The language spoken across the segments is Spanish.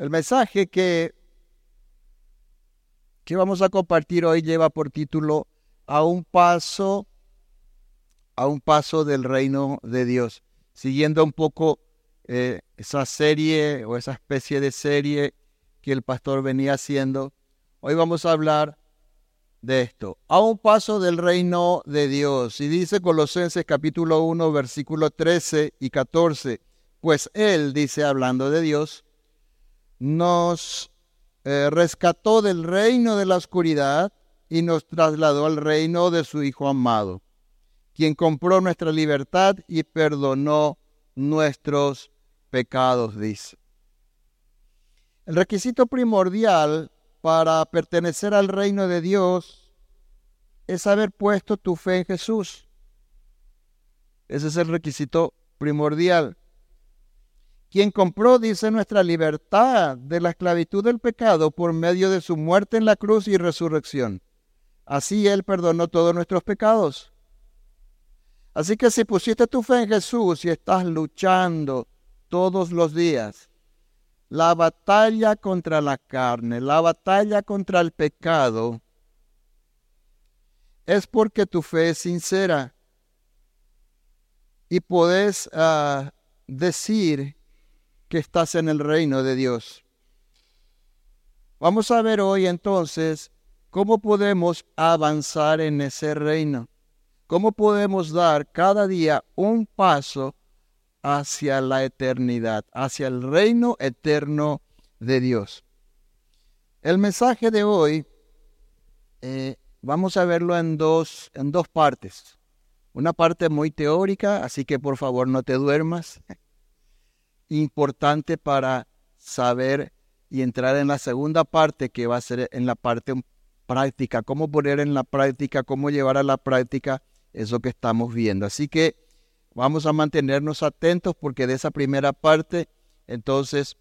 El mensaje que, que vamos a compartir hoy lleva por título A un paso, a un paso del reino de Dios, siguiendo un poco eh, esa serie o esa especie de serie que el pastor venía haciendo. Hoy vamos a hablar de esto. A un paso del reino de Dios. Y dice Colosenses capítulo 1, versículo 13 y 14. Pues Él, dice hablando de Dios, nos eh, rescató del reino de la oscuridad y nos trasladó al reino de su Hijo amado, quien compró nuestra libertad y perdonó nuestros pecados, dice. El requisito primordial para pertenecer al reino de Dios es haber puesto tu fe en Jesús. Ese es el requisito primordial. Quien compró, dice, nuestra libertad de la esclavitud del pecado por medio de su muerte en la cruz y resurrección. Así Él perdonó todos nuestros pecados. Así que si pusiste tu fe en Jesús y estás luchando todos los días, la batalla contra la carne, la batalla contra el pecado, es porque tu fe es sincera y puedes ah, decir que estás en el reino de Dios. Vamos a ver hoy entonces cómo podemos avanzar en ese reino, cómo podemos dar cada día un paso hacia la eternidad, hacia el reino eterno de Dios. El mensaje de hoy eh, vamos a verlo en dos, en dos partes. Una parte muy teórica, así que por favor no te duermas. Importante para saber y entrar en la segunda parte que va a ser en la parte práctica, cómo poner en la práctica, cómo llevar a la práctica eso que estamos viendo. Así que Vamos a mantenernos atentos porque de esa primera parte, entonces,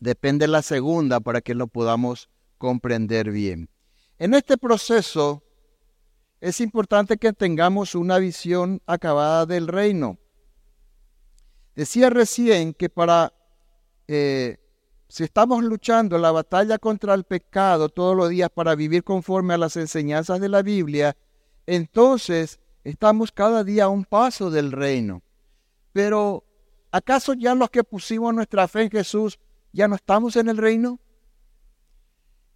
depende la segunda para que lo podamos comprender bien. En este proceso es importante que tengamos una visión acabada del reino. Decía recién que para, eh, si estamos luchando la batalla contra el pecado todos los días para vivir conforme a las enseñanzas de la Biblia, entonces Estamos cada día a un paso del reino. Pero, ¿acaso ya los que pusimos nuestra fe en Jesús ya no estamos en el reino?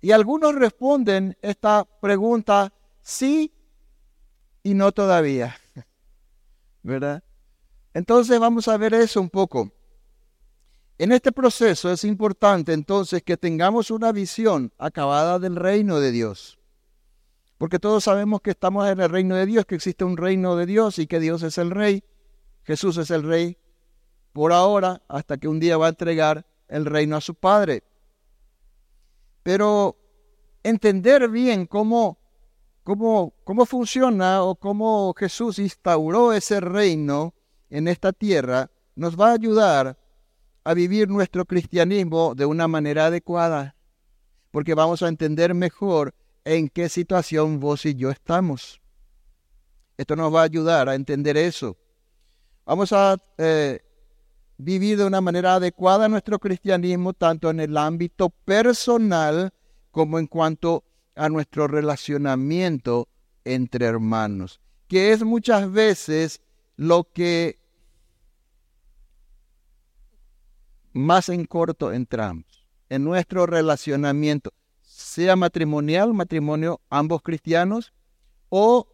Y algunos responden esta pregunta sí y no todavía. ¿Verdad? Entonces vamos a ver eso un poco. En este proceso es importante entonces que tengamos una visión acabada del reino de Dios. Porque todos sabemos que estamos en el reino de Dios, que existe un reino de Dios y que Dios es el rey. Jesús es el rey por ahora, hasta que un día va a entregar el reino a su Padre. Pero entender bien cómo, cómo, cómo funciona o cómo Jesús instauró ese reino en esta tierra nos va a ayudar a vivir nuestro cristianismo de una manera adecuada, porque vamos a entender mejor en qué situación vos y yo estamos. Esto nos va a ayudar a entender eso. Vamos a eh, vivir de una manera adecuada nuestro cristianismo, tanto en el ámbito personal como en cuanto a nuestro relacionamiento entre hermanos, que es muchas veces lo que más en corto entramos, en nuestro relacionamiento sea matrimonial, matrimonio ambos cristianos, o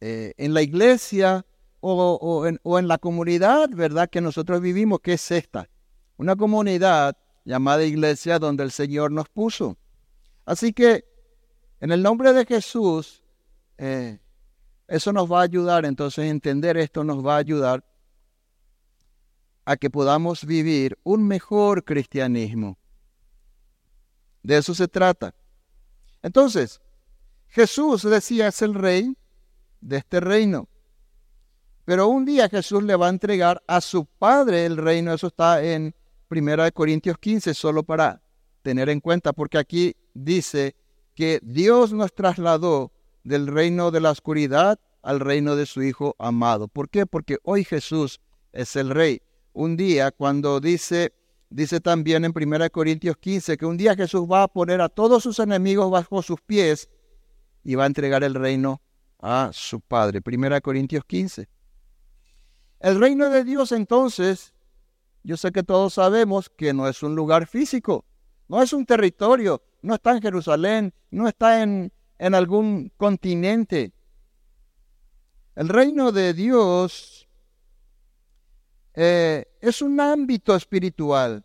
eh, en la iglesia o, en, o en la comunidad, ¿verdad? Que nosotros vivimos, que es esta, una comunidad llamada iglesia donde el Señor nos puso. Así que en el nombre de Jesús, eh, eso nos va a ayudar, entonces entender esto nos va a ayudar a que podamos vivir un mejor cristianismo. De eso se trata. Entonces, Jesús decía es el rey de este reino. Pero un día Jesús le va a entregar a su Padre el reino. Eso está en 1 Corintios 15, solo para tener en cuenta, porque aquí dice que Dios nos trasladó del reino de la oscuridad al reino de su Hijo amado. ¿Por qué? Porque hoy Jesús es el rey. Un día cuando dice dice también en 1 Corintios 15 que un día Jesús va a poner a todos sus enemigos bajo sus pies y va a entregar el reino a su Padre. 1 Corintios 15. El reino de Dios entonces, yo sé que todos sabemos que no es un lugar físico, no es un territorio, no está en Jerusalén, no está en, en algún continente. El reino de Dios eh, es un ámbito espiritual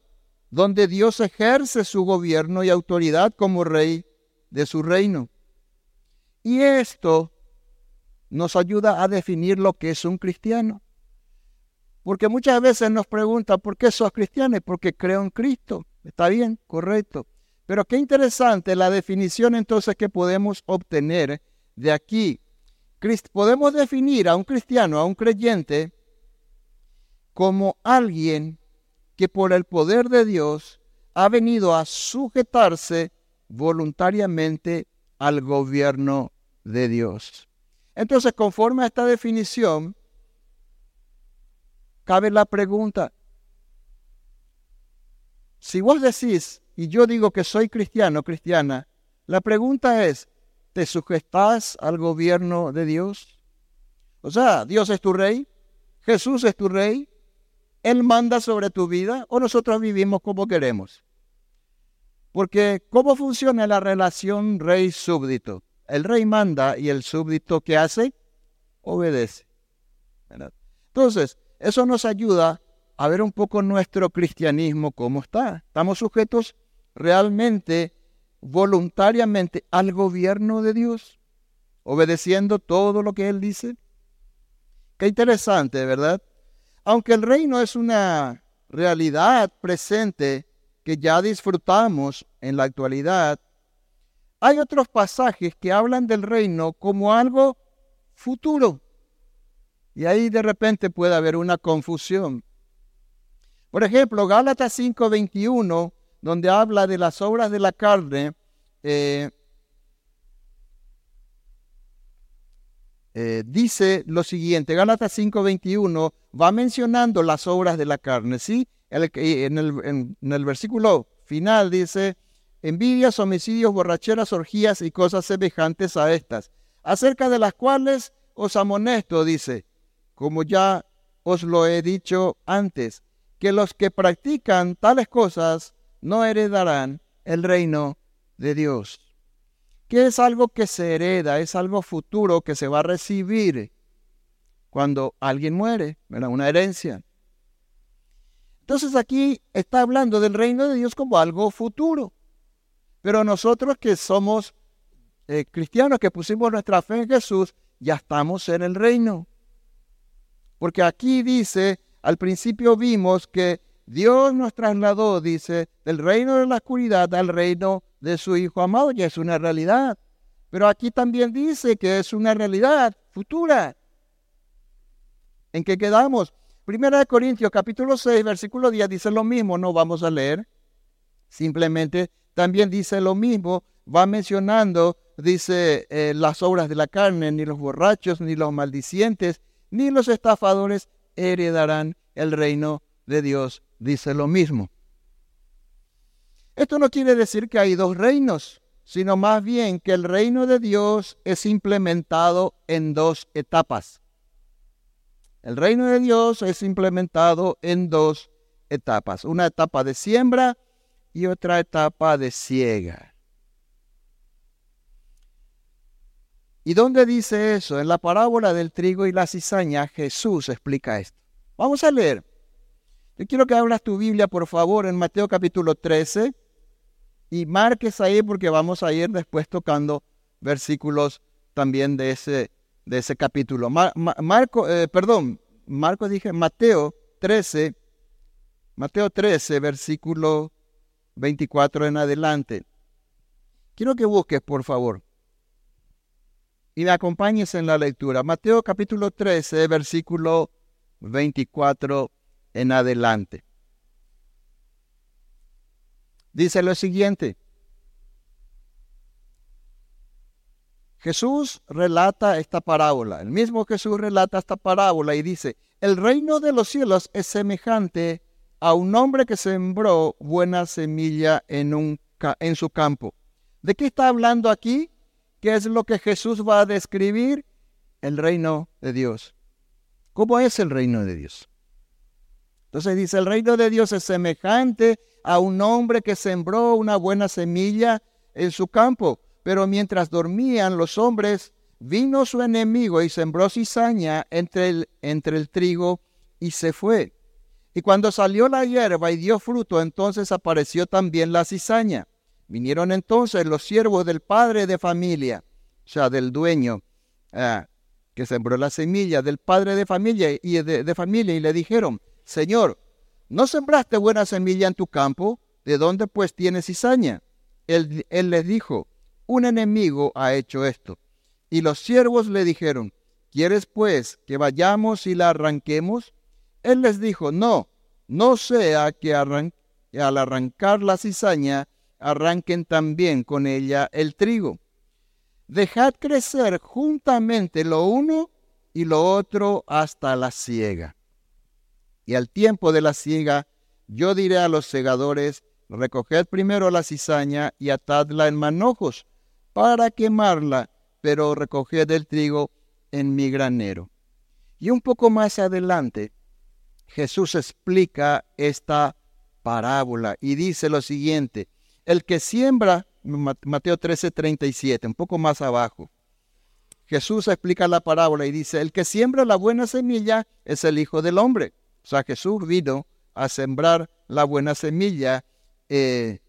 donde Dios ejerce su gobierno y autoridad como rey de su reino. Y esto nos ayuda a definir lo que es un cristiano. Porque muchas veces nos preguntan, ¿por qué sos cristiano? Porque creo en Cristo. Está bien, correcto. Pero qué interesante la definición entonces que podemos obtener de aquí. Podemos definir a un cristiano, a un creyente, como alguien que por el poder de Dios ha venido a sujetarse voluntariamente al gobierno de Dios. Entonces, conforme a esta definición, cabe la pregunta, si vos decís, y yo digo que soy cristiano, cristiana, la pregunta es, ¿te sujetas al gobierno de Dios? O sea, Dios es tu rey, Jesús es tu rey, Él manda sobre tu vida o nosotros vivimos como queremos. Porque ¿cómo funciona la relación rey-súbdito? El rey manda y el súbdito ¿qué hace? Obedece. Entonces, eso nos ayuda a ver un poco nuestro cristianismo cómo está. Estamos sujetos realmente, voluntariamente al gobierno de Dios, obedeciendo todo lo que Él dice. Qué interesante, ¿verdad? Aunque el reino es una realidad presente que ya disfrutamos en la actualidad, hay otros pasajes que hablan del reino como algo futuro. Y ahí de repente puede haber una confusión. Por ejemplo, Gálatas 5:21, donde habla de las obras de la carne, eh, eh, dice lo siguiente, Gálatas 5:21 va mencionando las obras de la carne, ¿sí? en, el, en el versículo final dice, envidias, homicidios, borracheras, orgías y cosas semejantes a estas, acerca de las cuales os amonesto, dice, como ya os lo he dicho antes, que los que practican tales cosas no heredarán el reino de Dios. Que es algo que se hereda, es algo futuro que se va a recibir cuando alguien muere, una herencia. Entonces aquí está hablando del reino de Dios como algo futuro. Pero nosotros que somos eh, cristianos, que pusimos nuestra fe en Jesús, ya estamos en el reino. Porque aquí dice, al principio vimos que Dios nos trasladó, dice, del reino de la oscuridad al reino de su Hijo amado, ya es una realidad. Pero aquí también dice que es una realidad futura. ¿En qué quedamos? Primera de Corintios capítulo 6, versículo 10 dice lo mismo, no vamos a leer. Simplemente también dice lo mismo, va mencionando, dice, eh, las obras de la carne, ni los borrachos, ni los maldicientes, ni los estafadores heredarán el reino de Dios, dice lo mismo. Esto no quiere decir que hay dos reinos, sino más bien que el reino de Dios es implementado en dos etapas. El reino de Dios es implementado en dos etapas, una etapa de siembra y otra etapa de ciega. ¿Y dónde dice eso? En la parábola del trigo y la cizaña, Jesús explica esto. Vamos a leer. Yo quiero que abras tu Biblia, por favor, en Mateo capítulo 13 y marques ahí porque vamos a ir después tocando versículos también de ese, de ese capítulo. Marco, eh, perdón, Marco dije Mateo 13, Mateo 13, versículo 24 en adelante. Quiero que busques, por favor, y me acompañes en la lectura. Mateo capítulo 13, versículo 24 en adelante. Dice lo siguiente. Jesús relata esta parábola. El mismo Jesús relata esta parábola y dice, el reino de los cielos es semejante a un hombre que sembró buena semilla en, un, en su campo. ¿De qué está hablando aquí? ¿Qué es lo que Jesús va a describir? El reino de Dios. ¿Cómo es el reino de Dios? Entonces dice, el reino de Dios es semejante a un hombre que sembró una buena semilla en su campo, pero mientras dormían los hombres, vino su enemigo y sembró cizaña entre el, entre el trigo y se fue. Y cuando salió la hierba y dio fruto, entonces apareció también la cizaña. Vinieron entonces los siervos del padre de familia, o sea, del dueño ah, que sembró la semilla, del padre de familia y de, familia, y le dijeron, Señor, ¿no sembraste buena semilla en tu campo? ¿De dónde pues tienes cizaña? Él, les dijo, un enemigo ha hecho esto. Y los siervos le dijeron, ¿quieres pues que vayamos y la arranquemos? Él les dijo, no, no sea que al arrancar la cizaña arranquen también con ella el trigo. Dejad crecer juntamente lo uno y lo otro hasta la siega. Y al tiempo de la siega, yo diré a los segadores, recoged primero la cizaña y atadla en manojos para quemarla, pero recoged el trigo en mi granero. Y un poco más adelante, Jesús explica esta parábola y dice lo siguiente, el que siembra, Mateo 13, 37, un poco más abajo, Jesús explica la parábola y dice, el que siembra la buena semilla es el Hijo del Hombre. O sea, Jesús vino a sembrar la buena semilla eh,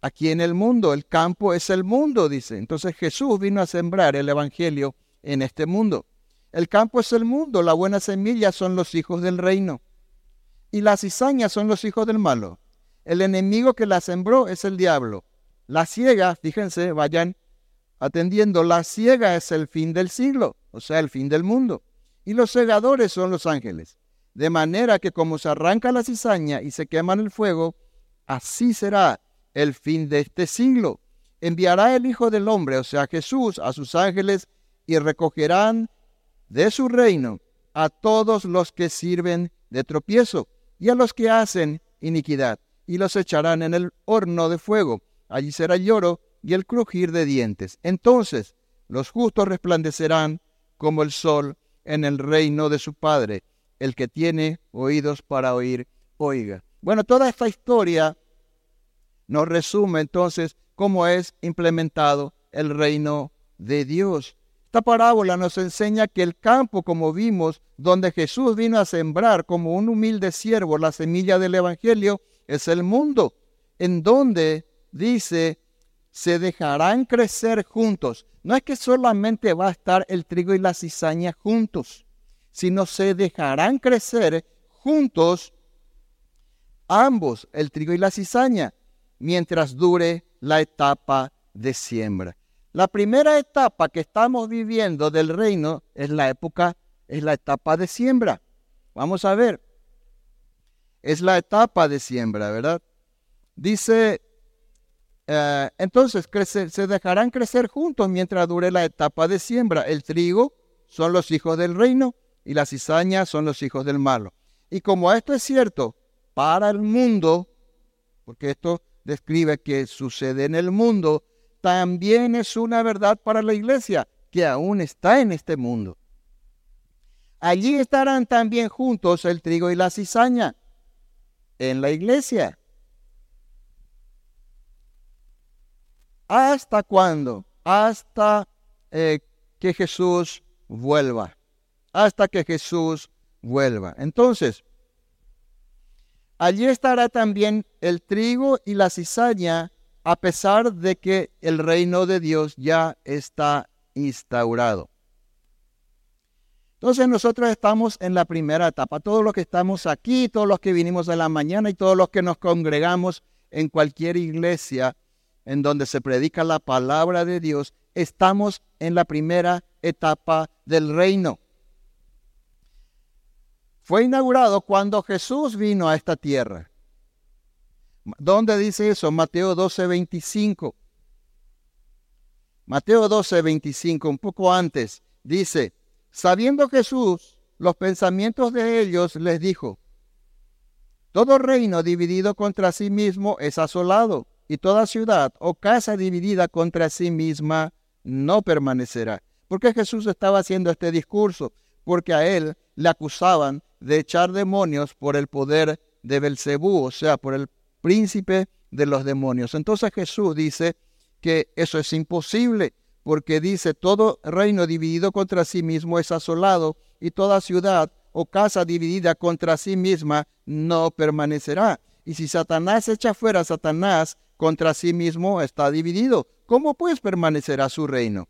aquí en el mundo. El campo es el mundo, dice. Entonces Jesús vino a sembrar el Evangelio en este mundo. El campo es el mundo, la buena semilla son los hijos del reino y las cizañas son los hijos del malo. El enemigo que la sembró es el diablo. La ciega, fíjense, vayan atendiendo, la ciega es el fin del siglo, o sea, el fin del mundo. Y los segadores son los ángeles. De manera que como se arranca la cizaña y se quema en el fuego, así será el fin de este siglo. Enviará el Hijo del Hombre, o sea, Jesús, a sus ángeles y recogerán de su reino a todos los que sirven de tropiezo y a los que hacen iniquidad, y los echarán en el horno de fuego. Allí será el lloro y el crujir de dientes. Entonces los justos resplandecerán como el sol en el reino de su Padre. El que tiene oídos para oír, oiga. Bueno, toda esta historia nos resume entonces cómo es implementado el reino de Dios. Esta parábola nos enseña que el campo, como vimos, donde Jesús vino a sembrar como un humilde siervo la semilla del Evangelio, es el mundo, en donde dice, se dejarán crecer juntos. No es que solamente va a estar el trigo y la cizaña juntos, sino se dejarán crecer juntos ambos, el trigo y la cizaña, mientras dure la etapa de siembra. La primera etapa que estamos viviendo del reino es la época, es la etapa de siembra. Vamos a ver. Es la etapa de siembra, ¿verdad? Dice, eh, entonces se dejarán crecer juntos mientras dure la etapa de siembra. El trigo son los hijos del reino y la cizaña son los hijos del malo. Y como esto es cierto para el mundo, porque esto describe que sucede en el mundo, también es una verdad para la iglesia que aún está en este mundo. Allí estarán también juntos el trigo y la cizaña en la iglesia. ¿Hasta cuándo? Hasta eh, que Jesús vuelva. Hasta que Jesús vuelva. Entonces, allí estará también el trigo y la cizaña a pesar de que el reino de Dios ya está instaurado. Entonces nosotros estamos en la primera etapa. Todos los que estamos aquí, todos los que vinimos de la mañana y todos los que nos congregamos en cualquier iglesia en donde se predica la palabra de Dios, estamos en la primera etapa del reino. Fue inaugurado cuando Jesús vino a esta tierra. ¿Dónde dice eso? Mateo 12, 25. Mateo 12, 25, un poco antes, dice, sabiendo Jesús los pensamientos de ellos, les dijo, Todo reino dividido contra sí mismo es asolado, y toda ciudad o casa dividida contra sí misma no permanecerá. ¿Por qué Jesús estaba haciendo este discurso? Porque a él le acusaban de echar demonios por el poder de Belcebú, o sea, por el príncipe de los demonios. Entonces Jesús dice que eso es imposible, porque dice, todo reino dividido contra sí mismo es asolado, y toda ciudad o casa dividida contra sí misma no permanecerá. Y si Satanás echa fuera a Satanás contra sí mismo, está dividido. ¿Cómo pues permanecerá su reino?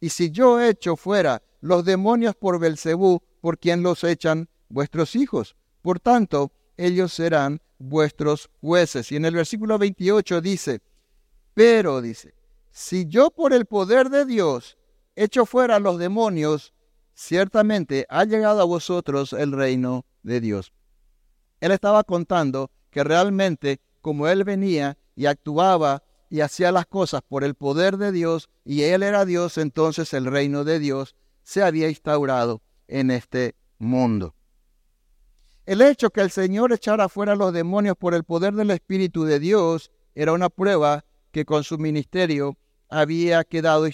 Y si yo echo fuera los demonios por Belcebú, ¿por quién los echan? Vuestros hijos. Por tanto, ellos serán vuestros jueces. Y en el versículo 28 dice, pero dice, si yo por el poder de Dios echo fuera los demonios, ciertamente ha llegado a vosotros el reino de Dios. Él estaba contando que realmente como él venía y actuaba y hacía las cosas por el poder de Dios y él era Dios, entonces el reino de Dios se había instaurado en este mundo. El hecho que el Señor echara fuera los demonios por el poder del Espíritu de Dios era una prueba que con su ministerio había quedado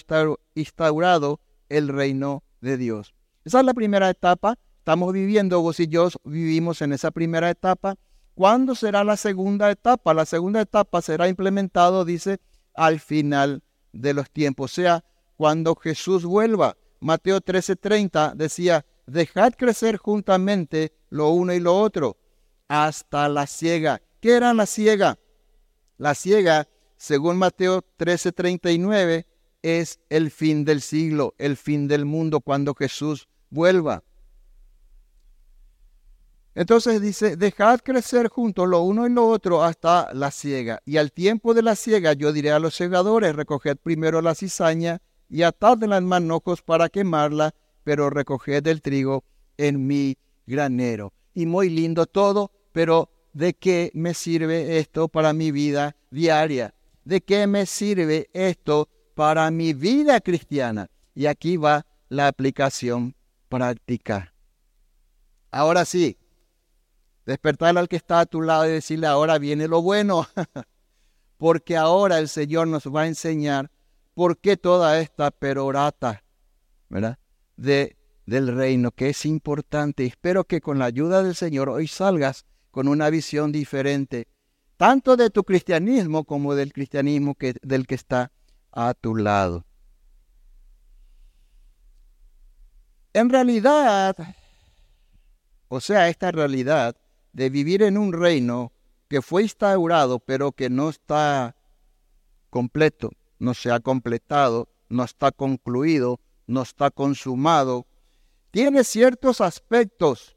instaurado el reino de Dios. Esa es la primera etapa. Estamos viviendo, vos y yo vivimos en esa primera etapa. ¿Cuándo será la segunda etapa? La segunda etapa será implementado, dice, al final de los tiempos, o sea, cuando Jesús vuelva. Mateo 13:30 decía, dejad crecer juntamente lo uno y lo otro hasta la ciega. ¿Qué era la ciega? La ciega, según Mateo 13:39, es el fin del siglo, el fin del mundo cuando Jesús vuelva. Entonces dice, dejad crecer juntos lo uno y lo otro hasta la siega. Y al tiempo de la siega yo diré a los segadores, recoged primero la cizaña y atadla en manojos para quemarla, pero recoged el trigo en mi granero. Y muy lindo todo, pero ¿de qué me sirve esto para mi vida diaria? ¿De qué me sirve esto para mi vida cristiana? Y aquí va la aplicación práctica. Ahora sí, despertar al que está a tu lado y decirle, ahora viene lo bueno, porque ahora el Señor nos va a enseñar por qué toda esta perorata, ¿verdad? De, del reino, que es importante. Espero que con la ayuda del Señor hoy salgas con una visión diferente, tanto de tu cristianismo como del cristianismo que, del que está a tu lado. En realidad, o sea, esta realidad de vivir en un reino que fue instaurado pero que no está completo, no se ha completado, no está concluido, no está consumado, tiene ciertos aspectos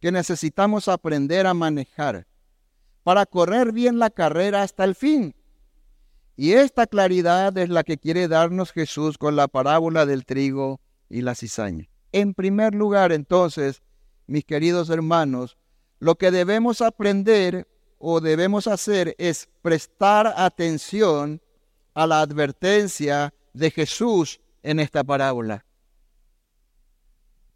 que necesitamos aprender a manejar para correr bien la carrera hasta el fin. Y esta claridad es la que quiere darnos Jesús con la parábola del trigo y la cizaña. En primer lugar, entonces, mis queridos hermanos, lo que debemos aprender o debemos hacer es prestar atención a la advertencia de Jesús en esta parábola.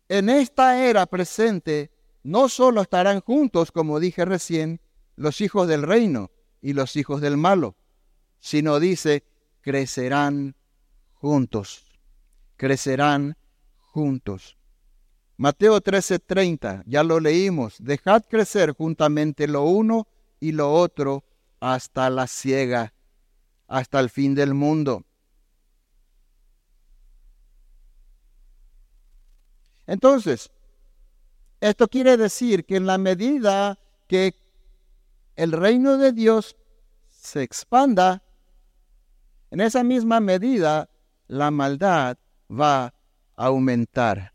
En esta era presente no solo estarán juntos, como dije recién, los hijos del reino y los hijos del malo, sino dice, crecerán juntos, crecerán juntos. Mateo 13:30, ya lo leímos, dejad crecer juntamente lo uno y lo otro hasta la ciega, hasta el fin del mundo. Entonces, esto quiere decir que en la medida que el reino de Dios se expanda, en esa misma medida la maldad va a aumentar.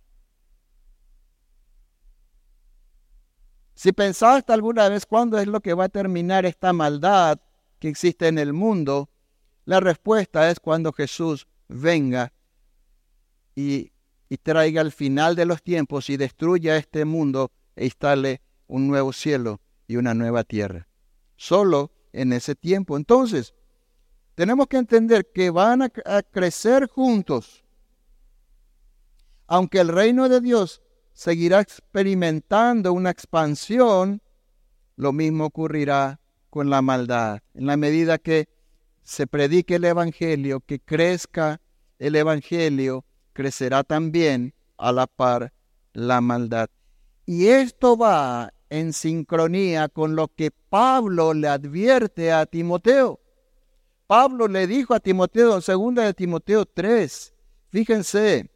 Si pensaste alguna vez cuándo es lo que va a terminar esta maldad que existe en el mundo, la respuesta es cuando Jesús venga y, traiga el final de los tiempos y destruya este mundo e instale un nuevo cielo y una nueva tierra. Solo en ese tiempo. Entonces, tenemos que entender que van a, a crecer juntos. Aunque el reino de Dios seguirá experimentando una expansión, lo mismo ocurrirá con la maldad. En la medida que se predique el Evangelio, que crezca el Evangelio, crecerá también a la par la maldad. Y esto va en sincronía con lo que Pablo le advierte a Timoteo. Pablo le dijo a Timoteo en 2 de Timoteo 3, fíjense,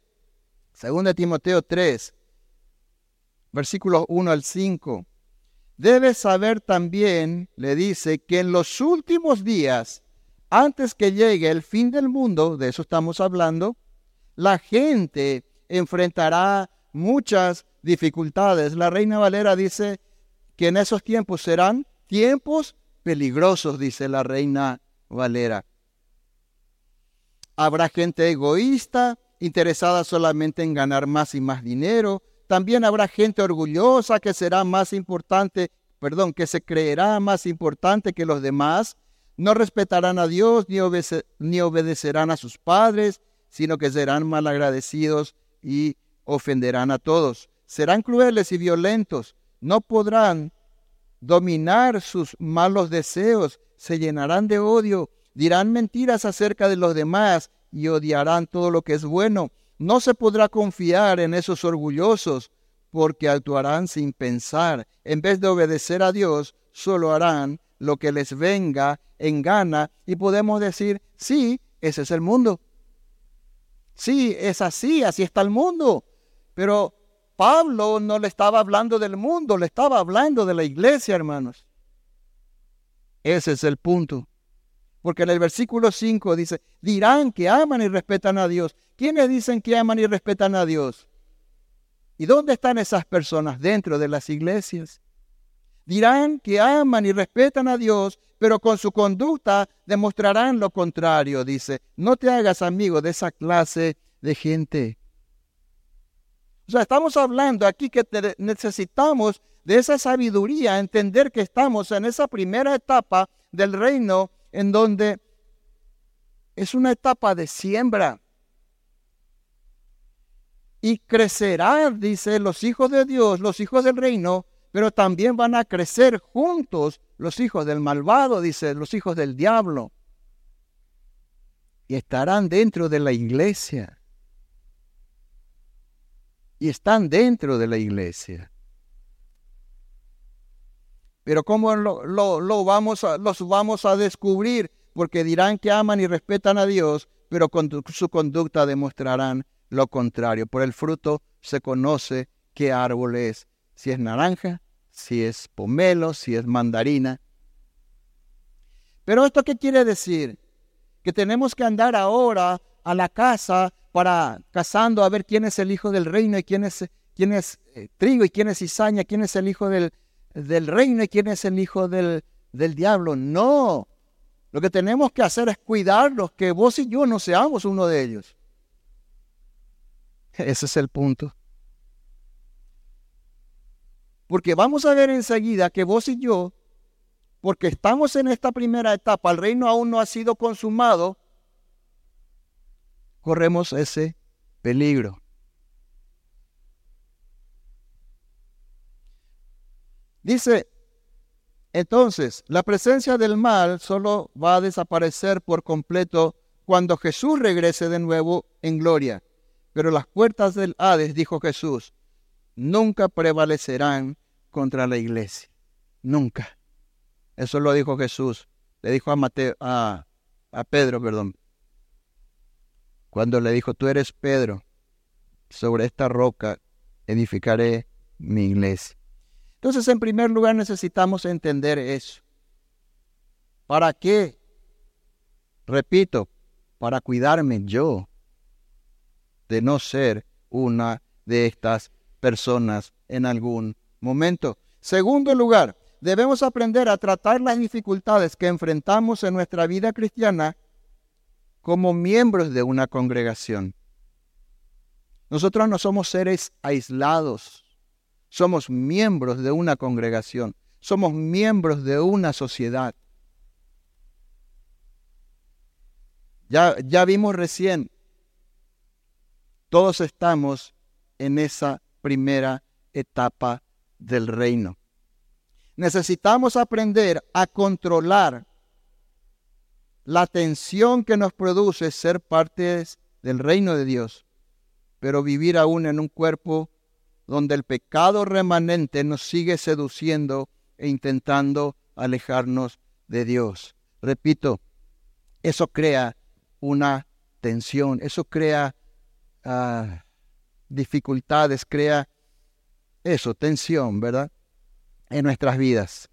2 de Timoteo 3, versículos 1 al 5. Debes saber también, le dice, que en los últimos días, antes que llegue el fin del mundo, de eso estamos hablando, la gente enfrentará muchas dificultades. La Reina Valera dice que en esos tiempos serán tiempos peligrosos, dice la Reina Valera. Habrá gente egoísta, interesada solamente en ganar más y más dinero. También habrá gente orgullosa que será más importante, perdón, que se creerá más importante que los demás. No respetarán a Dios ni, ni obedecerán a sus padres, sino que serán malagradecidos y ofenderán a todos. Serán crueles y violentos, no podrán dominar sus malos deseos, se llenarán de odio, dirán mentiras acerca de los demás y odiarán todo lo que es bueno. No se podrá confiar en esos orgullosos, porque actuarán sin pensar. En vez de obedecer a Dios, solo harán lo que les venga en gana y podemos decir, sí, ese es el mundo. Sí, es así, así está el mundo. Pero Pablo no le estaba hablando del mundo, le estaba hablando de la iglesia, hermanos. Ese es el punto. Porque en el versículo 5 dice, dirán que aman y respetan a Dios. ¿Quiénes dicen que aman y respetan a Dios? ¿Y dónde están esas personas? Dentro de las iglesias. Dirán que aman y respetan a Dios, pero con su conducta demostrarán lo contrario, dice. No te hagas amigo de esa clase de gente. O sea, estamos hablando aquí que necesitamos de esa sabiduría, entender que estamos en esa primera etapa del reino en donde es una etapa de siembra. Y crecerá, dice, los hijos de Dios, los hijos del reino, pero también van a crecer juntos los hijos del malvado, dice, los hijos del diablo. Y estarán dentro de la iglesia y están dentro de la iglesia. Pero ¿cómo lo, vamos a, los vamos a descubrir? Porque dirán que aman y respetan a Dios, pero con su conducta demostrarán lo contrario. Por el fruto se conoce qué árbol es, si es naranja, si es pomelo, si es mandarina. Pero esto qué quiere decir? Que tenemos que andar ahora a la casa para cazando a ver quién es el hijo del reino y quién es, quién es eh, trigo y quién es cizaña, quién es el hijo del, del reino y quién es el hijo del, del diablo. No, lo que tenemos que hacer es cuidarlos, que vos y yo no seamos uno de ellos. Ese es el punto. Porque vamos a ver enseguida que vos y yo, porque estamos en esta primera etapa, el reino aún no ha sido consumado, corremos ese peligro. Dice, entonces, la presencia del mal solo va a desaparecer por completo cuando Jesús regrese de nuevo en gloria. Pero las puertas del Hades, dijo Jesús, nunca prevalecerán contra la iglesia. Nunca. Eso lo dijo Jesús. Le dijo a, Mateo, a, a Pedro, perdón cuando le dijo, tú eres Pedro, sobre esta roca edificaré mi iglesia. Entonces, en primer lugar, necesitamos entender eso. ¿Para qué? Repito, para cuidarme yo de no ser una de estas personas en algún momento. Segundo lugar, debemos aprender a tratar las dificultades que enfrentamos en nuestra vida cristiana como miembros de una congregación. Nosotros no somos seres aislados, somos miembros de una congregación, somos miembros de una sociedad. Ya, ya vimos recién, todos estamos en esa primera etapa del reino. Necesitamos aprender a controlar la tensión que nos produce ser parte del reino de Dios, pero vivir aún en un cuerpo donde el pecado remanente nos sigue seduciendo e intentando alejarnos de Dios. Repito, eso crea una tensión, eso crea ah, dificultades, crea eso, tensión, ¿verdad? En nuestras vidas.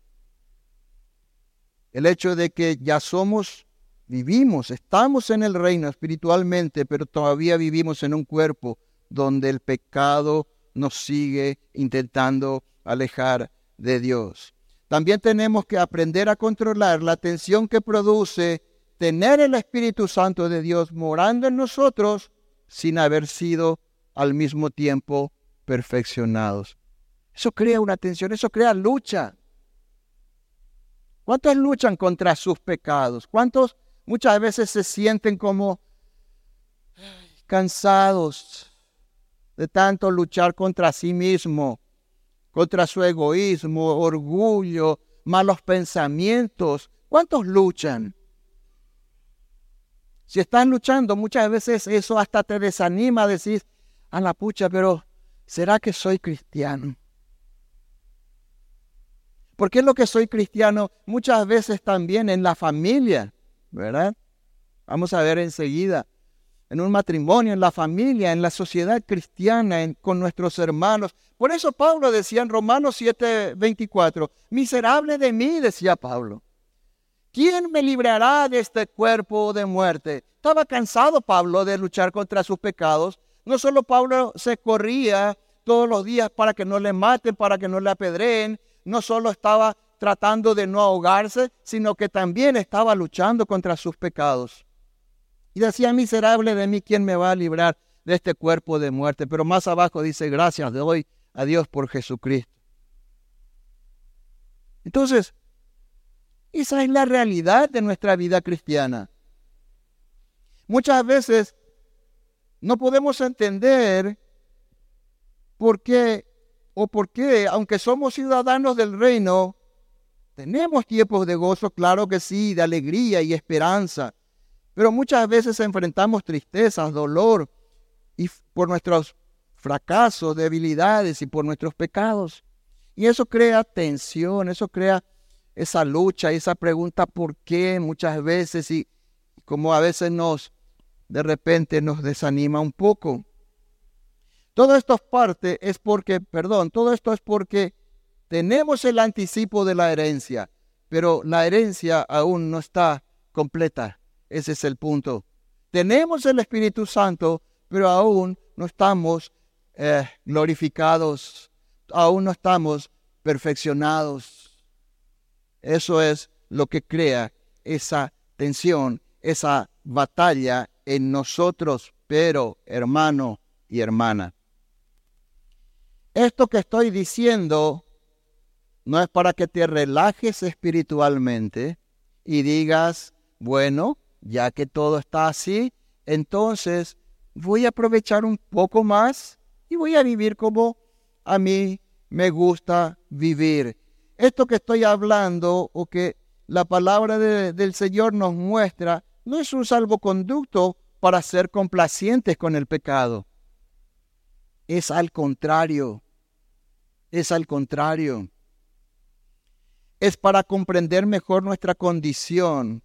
El hecho de que ya somos, vivimos, estamos en el reino espiritualmente, pero todavía vivimos en un cuerpo donde el pecado nos sigue intentando alejar de Dios. También tenemos que aprender a controlar la tensión que produce tener el Espíritu Santo de Dios morando en nosotros sin haber sido al mismo tiempo perfeccionados. Eso crea una tensión, eso crea lucha. ¿Cuántos luchan contra sus pecados? ¿Cuántos muchas veces se sienten como cansados de tanto luchar contra sí mismo, contra su egoísmo, orgullo, malos pensamientos? ¿Cuántos luchan? Si están luchando, muchas veces eso hasta te desanima a decir, a la pucha, pero ¿será que soy cristiano? Porque es lo que soy cristiano muchas veces también en la familia, ¿verdad? Vamos a ver enseguida, en un matrimonio, en la familia, en la sociedad cristiana, con nuestros hermanos. Por eso Pablo decía en Romanos 7, 24, miserable de mí, decía Pablo. ¿Quién me librará de este cuerpo de muerte? Estaba cansado Pablo de luchar contra sus pecados. No solo Pablo se corría todos los días para que no le maten, para que no le apedreen. No solo estaba tratando de no ahogarse, sino que también estaba luchando contra sus pecados. Y decía, miserable de mí, ¿quién me va a librar de este cuerpo de muerte? Pero más abajo dice, gracias doy a Dios por Jesucristo. Entonces, esa es la realidad de nuestra vida cristiana. Muchas veces no podemos entender por qué o por qué, aunque somos ciudadanos del reino, tenemos tiempos de gozo, claro que sí, de alegría y esperanza, pero muchas veces enfrentamos tristezas, dolor y por nuestros fracasos, debilidades y por nuestros pecados. Y eso crea tensión, eso crea esa lucha, esa pregunta por qué muchas veces y como a veces nos, de repente nos desanima un poco. Todo esto es parte, es porque, perdón, todo esto es porque tenemos el anticipo de la herencia, pero la herencia aún no está completa. Ese es el punto. Tenemos el Espíritu Santo, pero aún no estamos eh, glorificados, aún no estamos perfeccionados. Eso es lo que crea esa tensión, esa batalla en nosotros, pero hermano y hermana. Esto que estoy diciendo no es para que te relajes espiritualmente y digas, bueno, ya que todo está así, entonces voy a aprovechar un poco más y voy a vivir como a mí me gusta vivir esto que estoy hablando o que la palabra del Señor nos muestra no es un salvoconducto para ser complacientes con el pecado. Es al contrario. Es al contrario. Es para comprender mejor nuestra condición,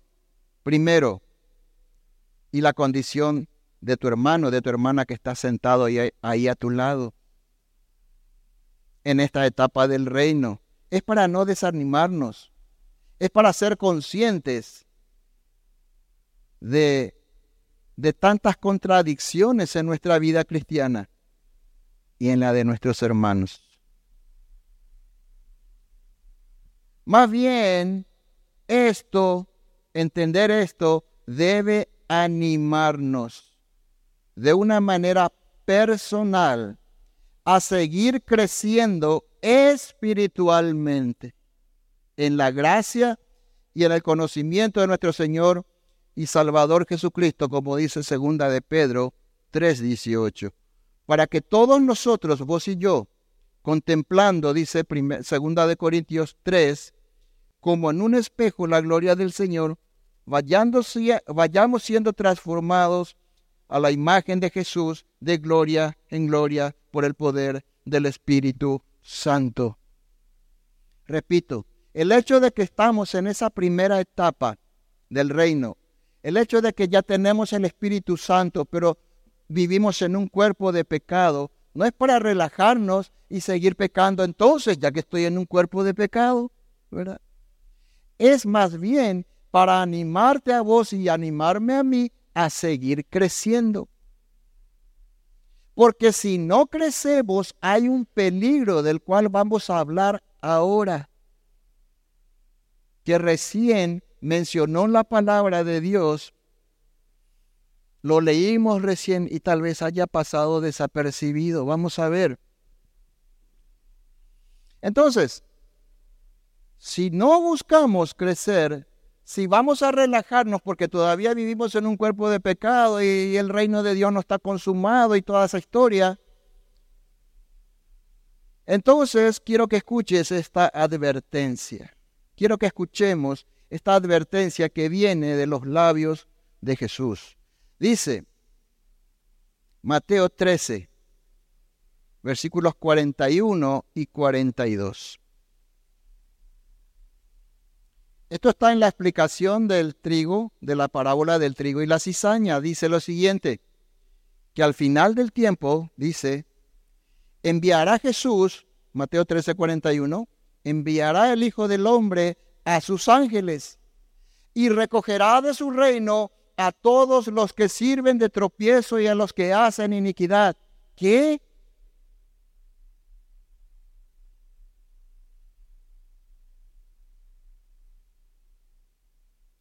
primero, y la condición de tu hermano, de tu hermana que está sentado ahí, ahí a tu lado, en esta etapa del reino es para no desanimarnos, es para ser conscientes de, de tantas contradicciones en nuestra vida cristiana y en la de nuestros hermanos. Más bien, esto, entender esto, debe animarnos de una manera personal a seguir creciendo espiritualmente en la gracia y en el conocimiento de nuestro Señor y Salvador Jesucristo, como dice segunda de Pedro 3:18, para que todos nosotros, vos y yo, contemplando, dice segunda de Corintios 3, como en un espejo la gloria del Señor, vayamos, siendo transformados a la imagen de Jesús de gloria en gloria por el poder del Espíritu Santo. Repito, el hecho de que estamos en esa primera etapa del reino, el hecho de que ya tenemos el Espíritu Santo, pero vivimos en un cuerpo de pecado, no es para relajarnos y seguir pecando entonces, ya que estoy en un cuerpo de pecado, ¿verdad? Es más bien para animarte a vos y animarme a mí a seguir creciendo. Porque si no crecemos, hay un peligro del cual vamos a hablar ahora, que recién mencionó la palabra de Dios, lo leímos recién y tal vez haya pasado desapercibido. Vamos a ver. Entonces, si no buscamos crecer, si vamos a relajarnos porque todavía vivimos en un cuerpo de pecado y el reino de Dios no está consumado y toda esa historia, entonces quiero que escuches esta advertencia. Quiero que escuchemos esta advertencia que viene de los labios de Jesús. Dice Mateo 13, versículos 41 y 42. Esto está en la explicación del trigo, de la parábola del trigo y la cizaña. Dice lo siguiente, que al final del tiempo, dice, enviará Jesús, Mateo 13, 41, enviará el Hijo del Hombre a sus ángeles y recogerá de su reino a todos los que sirven de tropiezo y a los que hacen iniquidad. ¿Qué?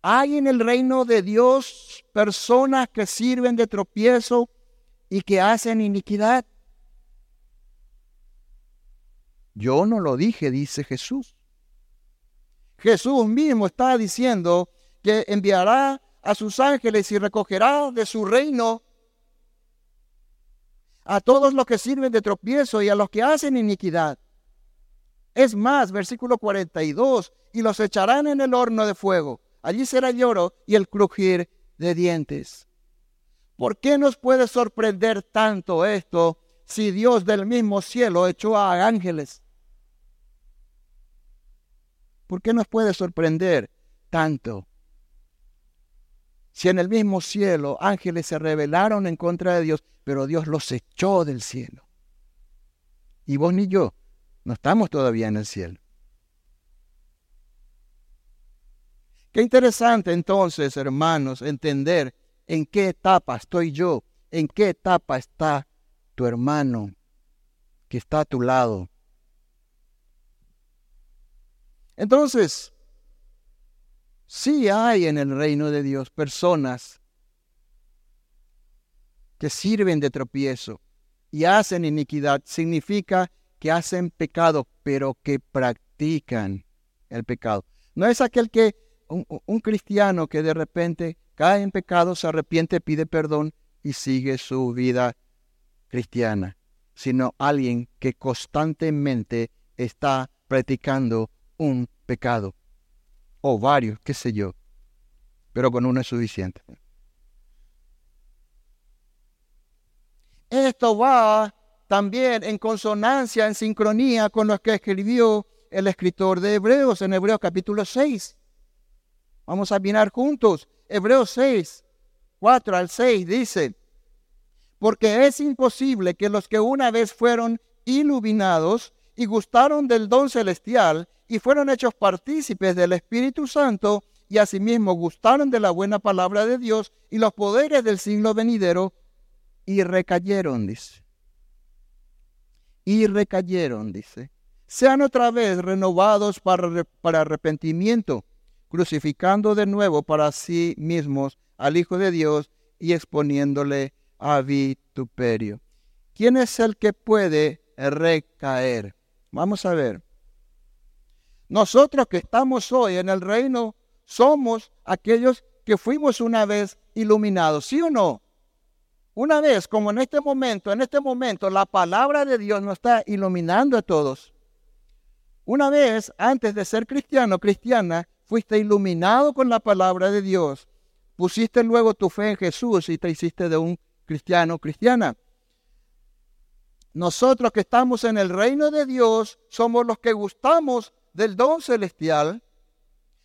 Hay en el reino de Dios personas que sirven de tropiezo y que hacen iniquidad. Yo no lo dije, dice Jesús. Jesús mismo está diciendo que enviará a sus ángeles y recogerá de su reino a todos los que sirven de tropiezo y a los que hacen iniquidad. Es más, versículo 42, y los echarán en el horno de fuego. Allí será el lloro y el crujir de dientes. ¿Por qué nos puede sorprender tanto esto si Dios del mismo cielo echó a ángeles? ¿Por qué nos puede sorprender tanto? Si en el mismo cielo ángeles se rebelaron en contra de Dios, pero Dios los echó del cielo. Y vos ni yo no estamos todavía en el cielo. Qué interesante entonces, hermanos, entender en qué etapa estoy yo, en qué etapa está tu hermano que está a tu lado. Entonces, sí hay en el reino de Dios personas que sirven de tropiezo y hacen iniquidad. Significa que hacen pecado, pero que practican el pecado. No es aquel que un, cristiano que de repente cae en pecado, se arrepiente, pide perdón y sigue su vida cristiana, sino alguien que constantemente está practicando un pecado, o varios, qué sé yo, pero con uno es suficiente. Esto va también en consonancia, en sincronía con lo que escribió el escritor de Hebreos en Hebreos capítulo 6. Vamos a mirar juntos. Hebreos 6, 4 al 6 dice, porque es imposible que los que una vez fueron iluminados y gustaron del don celestial y fueron hechos partícipes del Espíritu Santo y asimismo gustaron de la buena palabra de Dios y los poderes del siglo venidero y recayeron, dice. Y recayeron, dice. Sean otra vez renovados para, para arrepentimiento crucificando de nuevo para sí mismos al Hijo de Dios y exponiéndole a vituperio. ¿Quién es el que puede recaer? Vamos a ver. Nosotros que estamos hoy en el reino somos aquellos que fuimos una vez iluminados, ¿sí o no? una vez, como en este momento, en este momento, la palabra de Dios nos está iluminando a todos. Una vez, antes de ser cristiano, cristiana, fuiste iluminado con la palabra de Dios. Pusiste luego tu fe en Jesús y te hiciste de un cristiano, cristiana. Nosotros que estamos en el reino de Dios somos los que gustamos del don celestial.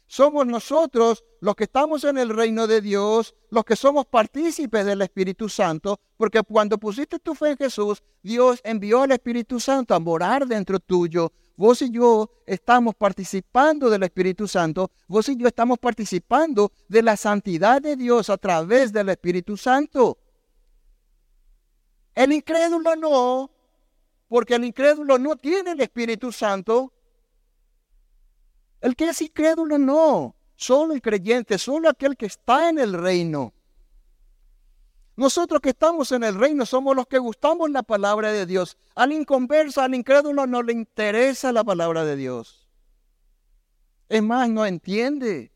Somos nosotros los que estamos en el reino de Dios, los que somos partícipes del Espíritu Santo, porque cuando pusiste tu fe en Jesús, Dios envió al Espíritu Santo a morar dentro tuyo. Vos y yo estamos participando del Espíritu Santo, vos y yo estamos participando de la santidad de Dios a través del Espíritu Santo. El incrédulo no, porque el incrédulo no tiene el Espíritu Santo. El que es incrédulo no, solo el creyente, solo aquel que está en el reino. Nosotros que estamos en el reino somos los que gustamos la palabra de Dios. Al inconverso, al incrédulo no le interesa la palabra de Dios. Es más, no entiende,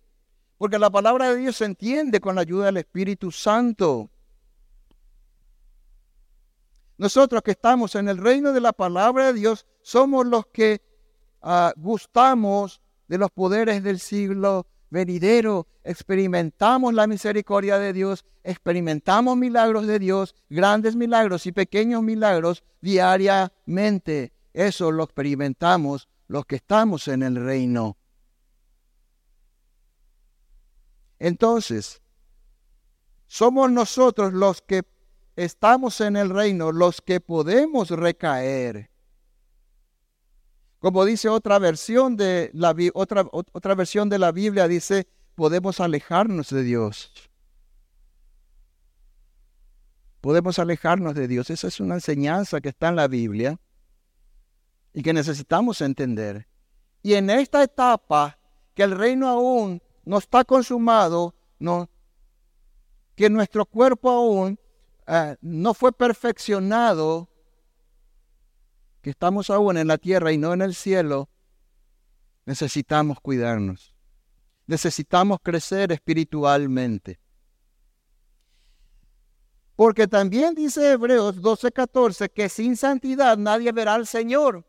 porque la palabra de Dios se entiende con la ayuda del Espíritu Santo. Nosotros que estamos en el reino de la palabra de Dios somos los que ah, gustamos de los poderes del siglo venidero, experimentamos la misericordia de Dios, experimentamos milagros de Dios, grandes milagros y pequeños milagros diariamente. Eso lo experimentamos los que estamos en el reino. Entonces, somos nosotros los que estamos en el reino los que podemos recaer. Como dice otra versión de la, otra, otra versión de la Biblia, dice, podemos alejarnos de Dios. Podemos alejarnos de Dios. Esa es una enseñanza que está en la Biblia y que necesitamos entender. Y en esta etapa, que el reino aún no está consumado, no, que nuestro cuerpo aún Ah, no fue perfeccionado, que estamos aún en la tierra y no en el cielo, necesitamos cuidarnos. Necesitamos crecer espiritualmente. Porque también dice Hebreos 12:14 que sin santidad nadie verá al Señor.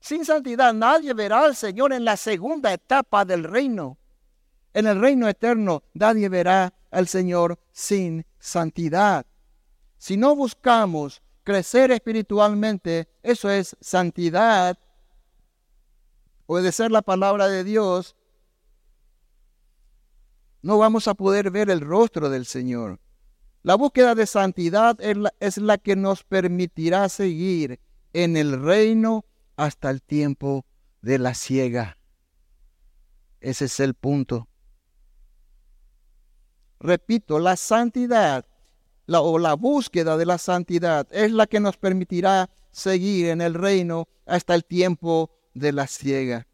Sin santidad nadie verá al Señor en la segunda etapa del reino. En el reino eterno nadie verá al Señor sin santidad. Si no buscamos crecer espiritualmente, eso es santidad, obedecer la palabra de Dios, no vamos a poder ver el rostro del Señor. La búsqueda de santidad es la, es la, que nos permitirá seguir en el reino hasta el tiempo de la ciega. Ese es el punto. Repito, la santidad la, o la búsqueda de la santidad es la que nos permitirá seguir en el reino hasta el tiempo de la ciega.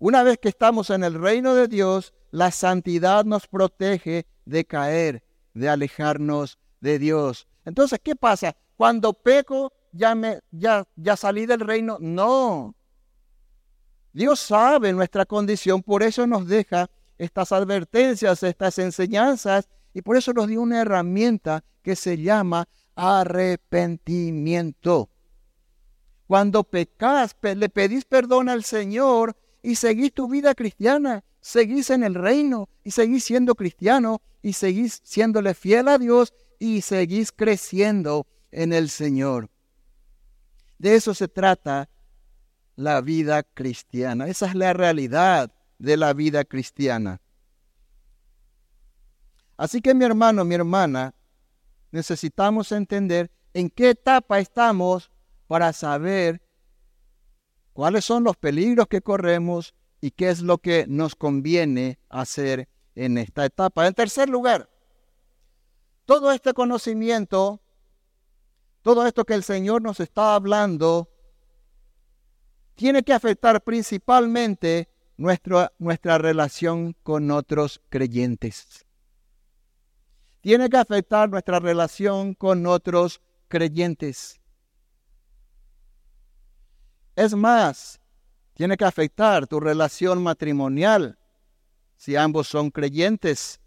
Una vez que estamos en el reino de Dios, la santidad nos protege de caer, de alejarnos de Dios. Entonces, ¿qué pasa? Cuando peco, ya, me, ya, ya salí del reino. No. Dios sabe nuestra condición, por eso nos deja estas advertencias, estas enseñanzas, y por eso nos dio una herramienta que se llama arrepentimiento. Cuando pecas, le pedís perdón al Señor y seguís tu vida cristiana, seguís en el reino y seguís siendo cristiano y seguís siéndole fiel a Dios y seguís creciendo en el Señor. De eso se trata la vida cristiana. Esa es la realidad de la vida cristiana. Así que mi hermano, mi hermana, necesitamos entender en qué etapa estamos para saber cuáles son los peligros que corremos y qué es lo que nos conviene hacer en esta etapa. En tercer lugar, todo este conocimiento, todo esto que el Señor nos está hablando, tiene que afectar principalmente nuestra, relación con otros creyentes tiene que afectar nuestra relación con otros creyentes. Es más, tiene que afectar tu relación matrimonial si ambos son creyentes.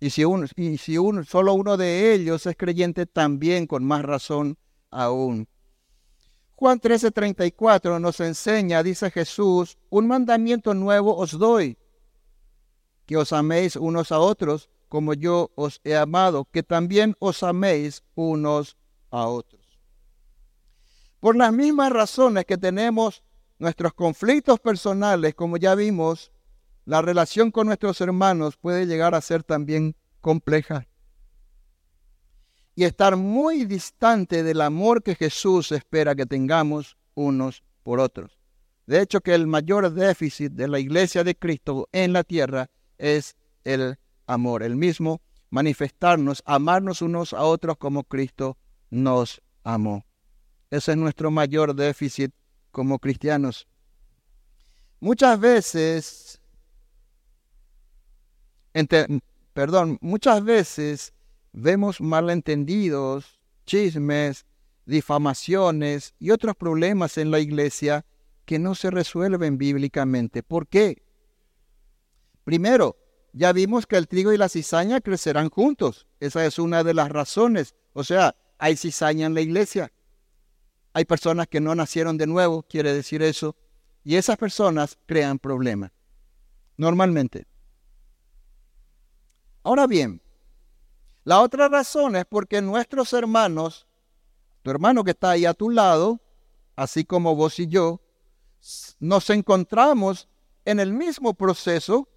Y si, uno, y si uno, solo uno de ellos es creyente, también con más razón aún. Juan 13:34 nos enseña, dice Jesús, un mandamiento nuevo os doy, que os améis unos a otros como yo os he amado, que también os améis unos a otros. Por las mismas razones que tenemos nuestros conflictos personales, como ya vimos, la relación con nuestros hermanos puede llegar a ser también compleja y estar muy distante del amor que Jesús espera que tengamos unos por otros. De hecho, que el mayor déficit de la iglesia de Cristo en la tierra es el amor, el mismo manifestarnos, amarnos unos a otros como Cristo nos amó. Ese es nuestro mayor déficit como cristianos. Muchas veces perdón, muchas veces vemos malentendidos, chismes, difamaciones y otros problemas en la iglesia que no se resuelven bíblicamente. ¿Por qué? Primero, ya vimos que el trigo y la cizaña crecerán juntos. Esa es una de las razones. O sea, hay cizaña en la iglesia. Hay personas que no nacieron de nuevo, quiere decir eso. Y esas personas crean problemas. Normalmente. Ahora bien, la otra razón es porque nuestros hermanos, tu hermano que está ahí a tu lado, así como vos y yo, nos encontramos en el mismo proceso,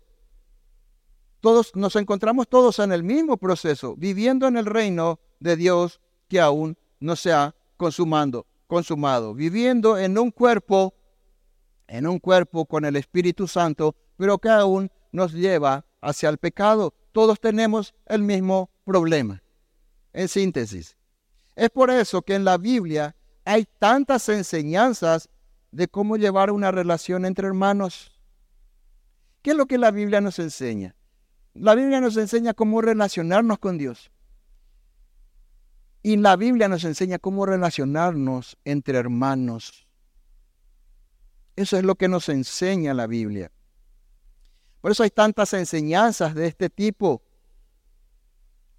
todos nos encontramos todos en el mismo proceso, viviendo en el reino de Dios que aún no se ha consumando, consumado, viviendo en un cuerpo, en un cuerpo con el Espíritu Santo, pero que aún nos lleva hacia el pecado todos tenemos el mismo problema. En síntesis, es por eso que en la Biblia hay tantas enseñanzas de cómo llevar una relación entre hermanos. ¿Qué es lo que la Biblia nos enseña? La Biblia nos enseña cómo relacionarnos con Dios. Y la Biblia nos enseña cómo relacionarnos entre hermanos. Eso es lo que nos enseña la Biblia. Por eso hay tantas enseñanzas de este tipo.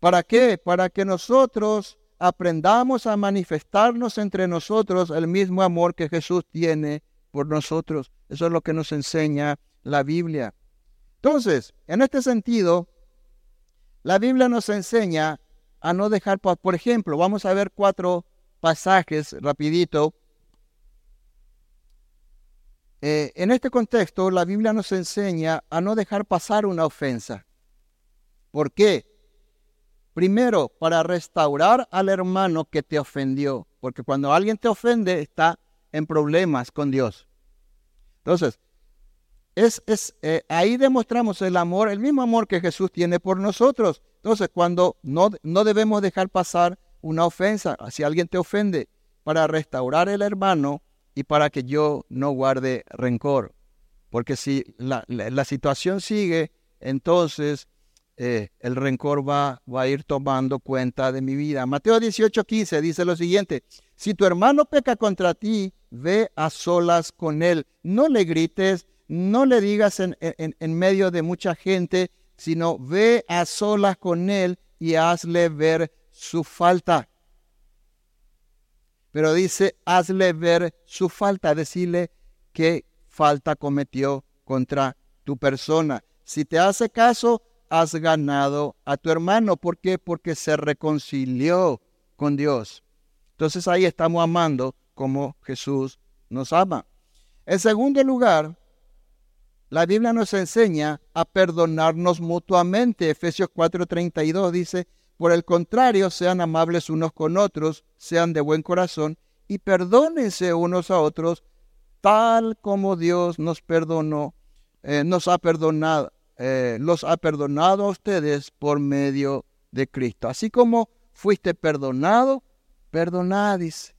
¿Para qué? Para que nosotros aprendamos a manifestarnos entre nosotros el mismo amor que Jesús tiene por nosotros. Eso es lo que nos enseña la Biblia. Entonces, en este sentido, la Biblia nos enseña a no dejar, por ejemplo, vamos a ver cuatro pasajes rapidito eh, en este contexto, la Biblia nos enseña a no dejar pasar una ofensa. ¿Por qué? Primero, para restaurar al hermano que te ofendió, porque cuando alguien te ofende está en problemas con Dios. Entonces, es, eh, ahí demostramos el amor, el mismo amor que Jesús tiene por nosotros. Entonces, cuando no, no debemos dejar pasar una ofensa, si alguien te ofende, para restaurar el hermano, y para que yo no guarde rencor. Porque si la, situación sigue, entonces eh, el rencor va, va, a ir tomando cuenta de mi vida. Mateo 18, 15 dice lo siguiente, si tu hermano peca contra ti, ve a solas con él. No le grites, no le digas en, en medio de mucha gente, sino ve a solas con él y hazle ver su falta pero dice, hazle ver su falta, decirle qué falta cometió contra tu persona. Si te hace caso, has ganado a tu hermano. ¿Por qué? Porque se reconcilió con Dios. Entonces ahí estamos amando como Jesús nos ama. En segundo lugar, la Biblia nos enseña a perdonarnos mutuamente. Efesios 4:32 dice, por el contrario, sean amables unos con otros, sean de buen corazón y perdónense unos a otros, tal como Dios nos perdonó, eh, nos ha perdonado, eh, los ha perdonado a ustedes por medio de Cristo. Así como fuiste perdonado, perdonadis.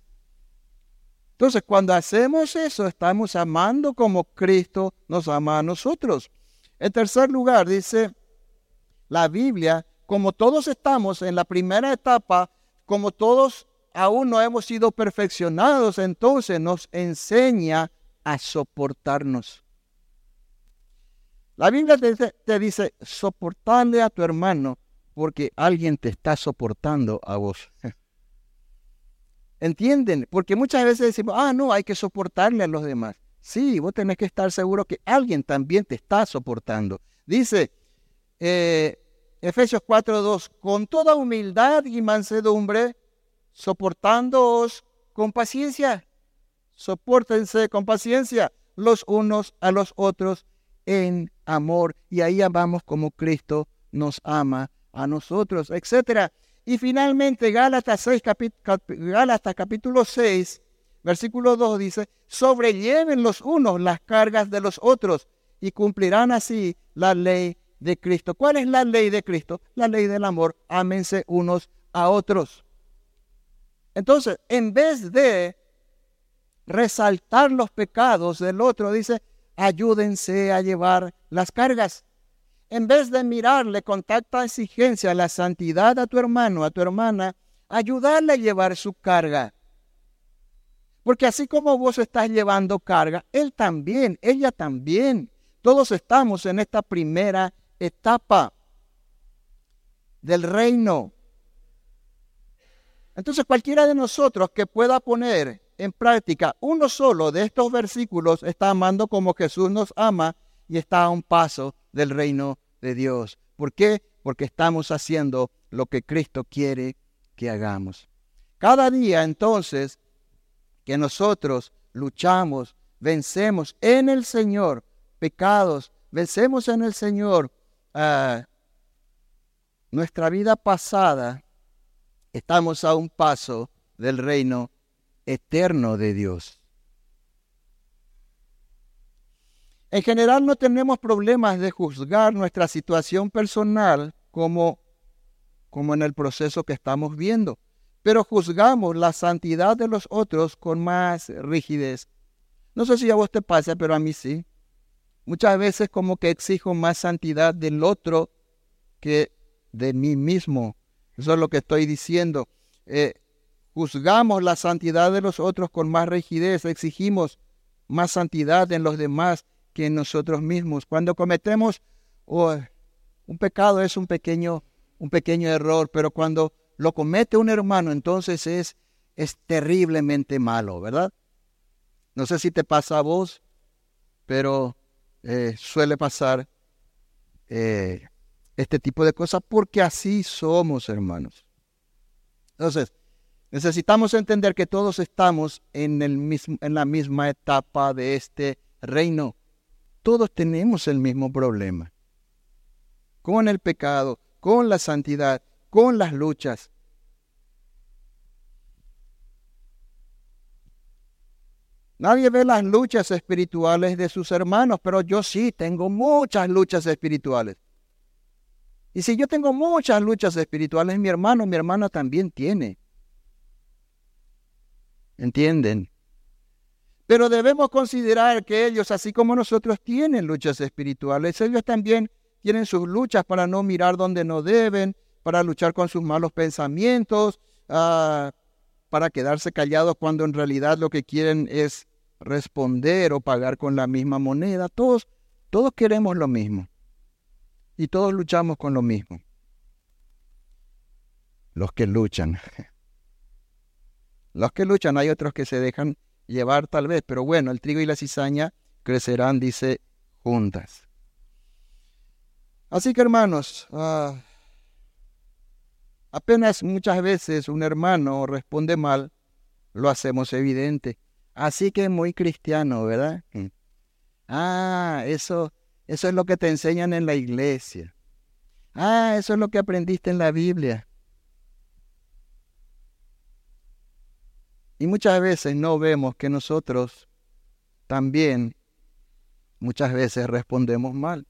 Entonces, cuando hacemos eso, estamos amando como Cristo nos ama a nosotros. En tercer lugar, dice la Biblia como todos estamos en la primera etapa, como todos aún no hemos sido perfeccionados, entonces nos enseña a soportarnos. La Biblia te, dice, soportarle a tu hermano porque alguien te está soportando a vos. ¿Entienden? Porque muchas veces decimos, ah, no, hay que soportarle a los demás. Sí, vos tenés que estar seguro que alguien también te está soportando. Dice eh, Efesios 4.2, con toda humildad y mansedumbre, soportándoos con paciencia. Soportense con paciencia los unos a los otros en amor. Y ahí amamos como Cristo nos ama a nosotros, etc. Y finalmente Gálatas, 6, Gálatas capítulo 6, versículo 2 dice, sobrelleven los unos las cargas de los otros y cumplirán así la ley de Cristo. ¿Cuál es la ley de Cristo? La ley del amor. Ámense unos a otros. Entonces, en vez de resaltar los pecados del otro, dice, ayúdense a llevar las cargas. En vez de mirarle con tanta exigencia la santidad a tu hermano, a tu hermana, ayudarle a llevar su carga. Porque así como vos estás llevando carga, él también, ella también. Todos estamos en esta primera etapa del reino. Entonces cualquiera de nosotros que pueda poner en práctica uno solo de estos versículos está amando como Jesús nos ama y está a un paso del reino de Dios. ¿Por qué? Porque estamos haciendo lo que Cristo quiere que hagamos. Cada día entonces que nosotros luchamos, vencemos en el Señor pecados, vencemos en el Señor ah, nuestra vida pasada, estamos a un paso del reino eterno de Dios. En general no tenemos problemas de juzgar nuestra situación personal como, como en el proceso que estamos viendo, pero juzgamos la santidad de los otros con más rigidez. No sé si a vos te pasa, pero a mí sí. Muchas veces como que exijo más santidad del otro que de mí mismo. Eso es lo que estoy diciendo. Eh, juzgamos la santidad de los otros con más rigidez, exigimos más santidad en los demás que en nosotros mismos. Cuando cometemos oh, un pecado es un pequeño, un pequeño error, pero cuando lo comete un hermano, entonces es, es terriblemente malo, ¿verdad? No sé si te pasa a vos, pero eh, suele pasar eh, este tipo de cosas porque así somos, hermanos. Entonces, necesitamos entender que todos estamos en, el mismo, en la misma etapa de este reino. Todos tenemos el mismo problema. Con el pecado, con la santidad, con las luchas. Nadie ve las luchas espirituales de sus hermanos, pero yo sí tengo muchas luchas espirituales. Y si yo tengo muchas luchas espirituales, mi hermano, mi hermana también tiene. ¿Entienden? Pero debemos considerar que ellos, así como nosotros, tienen luchas espirituales. Ellos también tienen sus luchas para no mirar donde no deben, para luchar con sus malos pensamientos, ah, para quedarse callados cuando en realidad lo que quieren es responder o pagar con la misma moneda. Todos, todos queremos lo mismo. Y todos luchamos con lo mismo. Los que luchan. Los que luchan, hay otros que se dejan llevar tal vez, pero bueno, el trigo y la cizaña crecerán, dice, juntas. Así que hermanos, ah, apenas muchas veces un hermano responde mal, lo hacemos evidente. Así que muy cristiano, ¿verdad? Ah, eso, eso es lo que te enseñan en la iglesia. Ah, eso es lo que aprendiste en la Biblia. Y muchas veces no vemos que nosotros también muchas veces respondemos mal.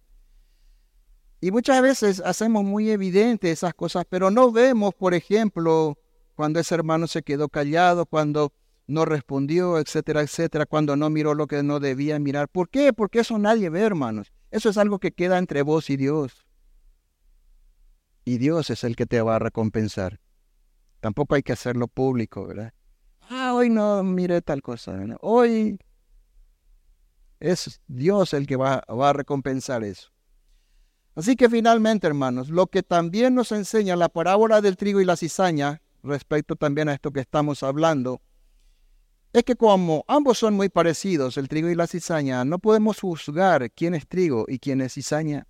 Y muchas veces hacemos muy evidente esas cosas, pero no vemos, por ejemplo, cuando ese hermano se quedó callado, cuando no respondió, etcétera, etcétera, cuando no miró lo que no debía mirar. ¿Por qué? Porque eso nadie ve, hermanos. Eso es algo que queda entre vos y Dios. Y Dios es el que te va a recompensar. Tampoco hay que hacerlo público, ¿verdad? Hoy no miré tal cosa. Hoy es Dios el que va, va a recompensar eso. Así que finalmente, hermanos, lo que también nos enseña la parábola del trigo y la cizaña, respecto también a esto que estamos hablando, es que como ambos son muy parecidos, el trigo y la cizaña, no podemos juzgar quién es trigo y quién es cizaña.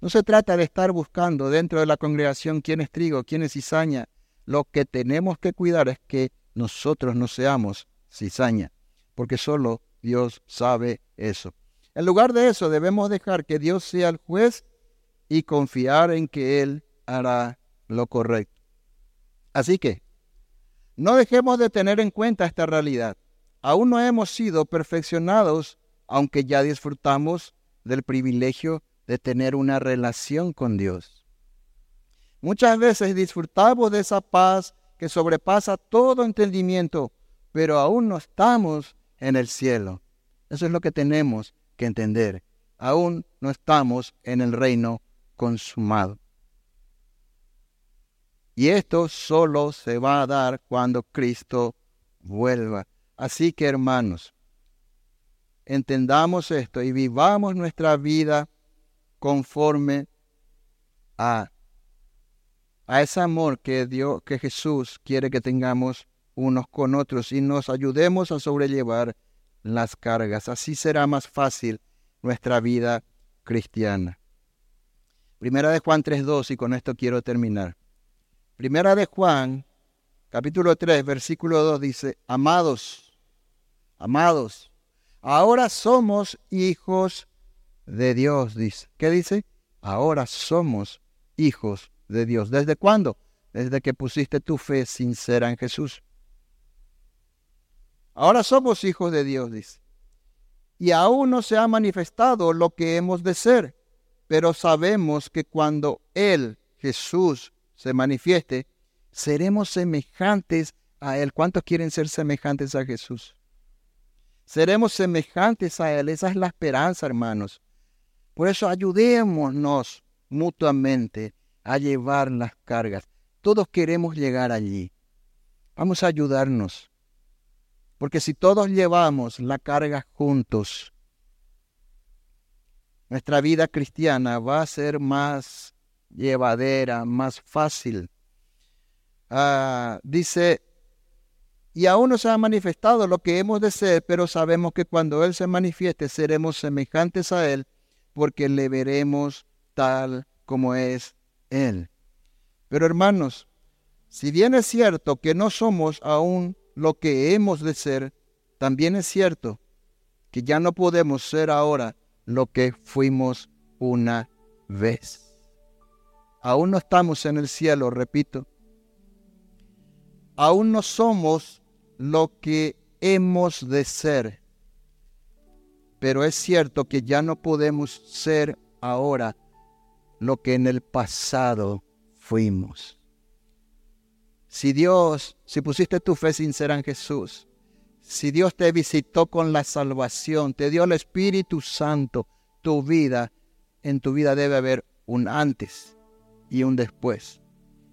No se trata de estar buscando dentro de la congregación quién es trigo, quién es cizaña. Lo que tenemos que cuidar es que nosotros no seamos cizaña, porque solo Dios sabe eso. En lugar de eso, debemos dejar que Dios sea el juez y confiar en que Él hará lo correcto. Así que, no dejemos de tener en cuenta esta realidad. Aún no hemos sido perfeccionados, aunque ya disfrutamos del privilegio de tener una relación con Dios. Muchas veces disfrutamos de esa paz que sobrepasa todo entendimiento, pero aún no estamos en el cielo. Eso es lo que tenemos que entender. Aún no estamos en el reino consumado. Y esto solo se va a dar cuando Cristo vuelva. Así que hermanos, entendamos esto y vivamos nuestra vida conforme a, a ese amor que Dios, que Jesús quiere que tengamos unos con otros y nos ayudemos a sobrellevar las cargas. Así será más fácil nuestra vida cristiana. Primera de Juan 3.2 y con esto quiero terminar. Primera de Juan, capítulo 3, versículo 2 dice, amados, amados, ahora somos hijos de Dios, dice. ¿Qué dice? Ahora somos hijos de Dios. ¿Desde cuándo? Desde que pusiste tu fe sincera en Jesús. Ahora somos hijos de Dios, dice. Y aún no se ha manifestado lo que hemos de ser, pero sabemos que cuando Él, Jesús, se manifieste, seremos semejantes a Él. ¿Cuántos quieren ser semejantes a Jesús? Seremos semejantes a Él. Esa es la esperanza, hermanos. Por eso ayudémonos mutuamente a llevar las cargas. Todos queremos llegar allí. Vamos a ayudarnos. Porque si todos llevamos la carga juntos, nuestra vida cristiana va a ser más llevadera, más fácil. Ah, dice, y aún no se ha manifestado lo que hemos de ser, pero sabemos que cuando Él se manifieste seremos semejantes a Él porque le veremos tal como es Él. Pero hermanos, si bien es cierto que no somos aún lo que hemos de ser, también es cierto que ya no podemos ser ahora lo que fuimos una vez. Aún no estamos en el cielo, repito. Aún no somos lo que hemos de ser pero es cierto que ya no podemos ser ahora lo que en el pasado fuimos. Si Dios, si pusiste tu fe sincera en Jesús, si Dios te visitó con la salvación, te dio el Espíritu Santo, tu vida, en tu vida debe haber un antes y un después.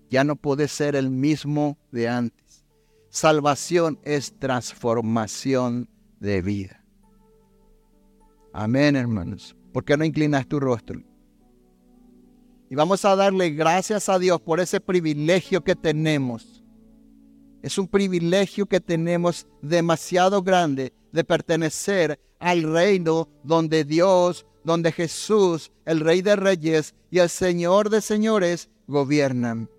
Ya no puedes ser el mismo de antes. Salvación es transformación de vida. Amén, hermanos. ¿Por qué no inclinas tu rostro? Y vamos a darle gracias a Dios por ese privilegio que tenemos. Es un privilegio que tenemos demasiado grande de pertenecer al reino donde Dios, donde Jesús, el Rey de Reyes y el Señor de Señores gobiernan.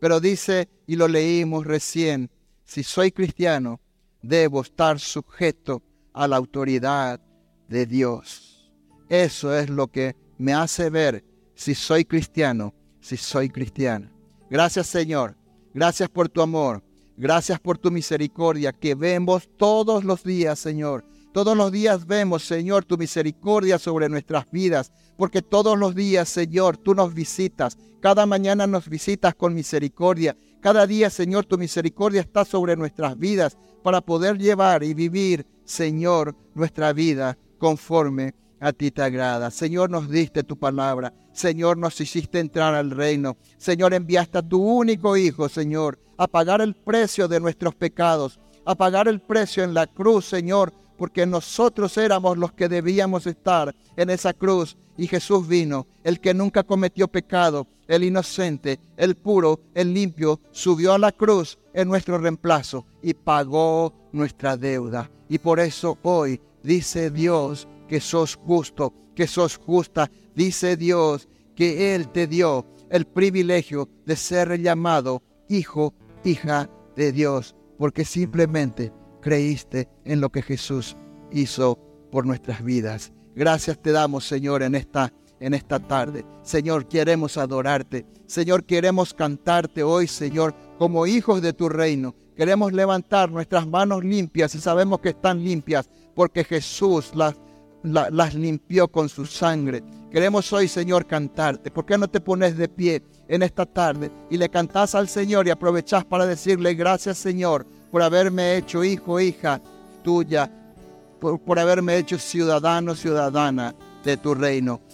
Pero dice, y lo leímos recién, si soy cristiano, debo estar sujeto a la autoridad de Dios. Eso es lo que me hace ver si soy cristiano, si soy cristiana. Gracias Señor, gracias por tu amor, gracias por tu misericordia que vemos todos los días, Señor. Todos los días vemos, Señor, tu misericordia sobre nuestras vidas, porque todos los días, Señor, tú nos visitas. Cada mañana nos visitas con misericordia. Cada día, Señor, tu misericordia está sobre nuestras vidas para poder llevar y vivir, Señor, nuestra vida conforme a ti te agrada. Señor, nos diste tu palabra. Señor, nos hiciste entrar al reino. Señor, enviaste a tu único Hijo, Señor, a pagar el precio de nuestros pecados, a pagar el precio en la cruz, Señor, porque nosotros éramos los que debíamos estar en esa cruz y Jesús vino, el que nunca cometió pecado, el inocente, el puro, el limpio, subió a la cruz en nuestro reemplazo y pagó nuestra deuda. Y por eso hoy dice Dios que sos justo, que sos justa. Dice Dios que Él te dio el privilegio de ser llamado hijo, hija de Dios, porque simplemente creíste en lo que Jesús hizo por nuestras vidas. Gracias te damos, Señor, en esta en esta tarde. Señor, queremos adorarte. Señor, queremos cantarte hoy, Señor, como hijos de tu reino. Queremos levantar nuestras manos limpias y sabemos que están limpias porque Jesús las, las limpió con su sangre. Queremos hoy, Señor, cantarte. ¿Por qué no te pones de pie en esta tarde y le cantás al Señor y aprovechás para decirle gracias, Señor, por haberme hecho hijo, hija tuya, por, por haberme hecho ciudadano, ciudadana de tu reino.